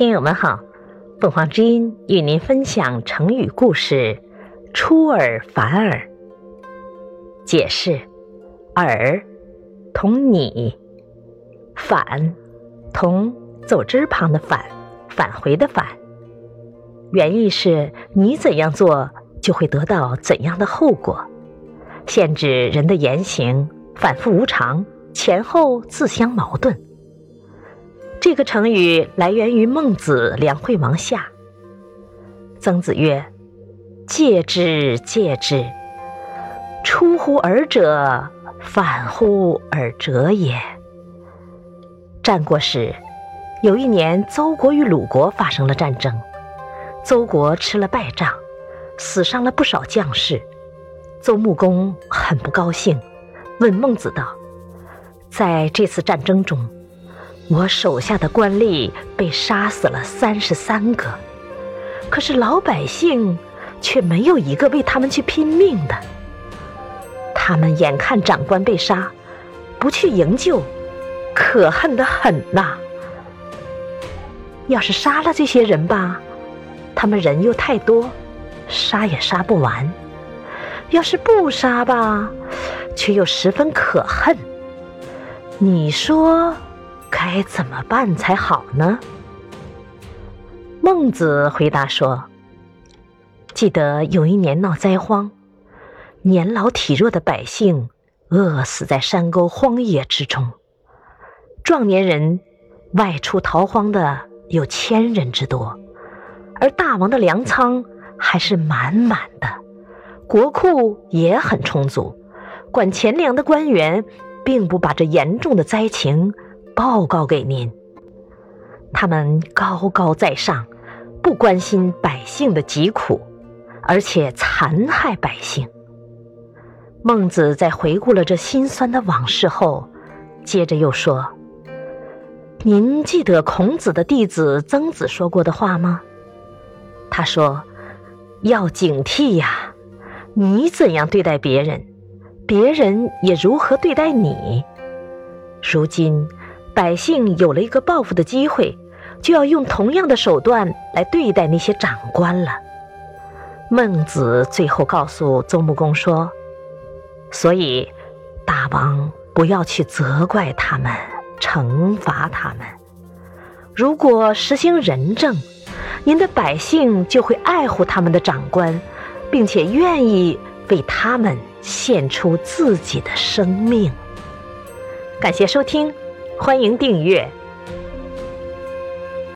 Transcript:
听友们好，凤凰之音与您分享成语故事“出尔反尔”。解释：尔同你，反同走之旁的反，返回的返。原意是你怎样做，就会得到怎样的后果，限制人的言行反复无常，前后自相矛盾。这个成语来源于孟子《梁惠王下》。曾子曰：“戒之，戒之，出乎尔者，反乎尔者也。”战国时，有一年，邹国与鲁国发生了战争，邹国吃了败仗，死伤了不少将士。邹穆公很不高兴，问孟子道：“在这次战争中，”我手下的官吏被杀死了三十三个，可是老百姓却没有一个为他们去拼命的。他们眼看长官被杀，不去营救，可恨的很呐！要是杀了这些人吧，他们人又太多，杀也杀不完；要是不杀吧，却又十分可恨。你说？该怎么办才好呢？孟子回答说：“记得有一年闹灾荒，年老体弱的百姓饿死在山沟荒野之中，壮年人外出逃荒的有千人之多，而大王的粮仓还是满满的，国库也很充足。管钱粮的官员并不把这严重的灾情。”报告给您，他们高高在上，不关心百姓的疾苦，而且残害百姓。孟子在回顾了这心酸的往事后，接着又说：“您记得孔子的弟子曾子说过的话吗？他说：‘要警惕呀，你怎样对待别人，别人也如何对待你。’如今。”百姓有了一个报复的机会，就要用同样的手段来对待那些长官了。孟子最后告诉邹穆公说：“所以，大王不要去责怪他们，惩罚他们。如果实行仁政，您的百姓就会爱护他们的长官，并且愿意为他们献出自己的生命。”感谢收听。欢迎订阅。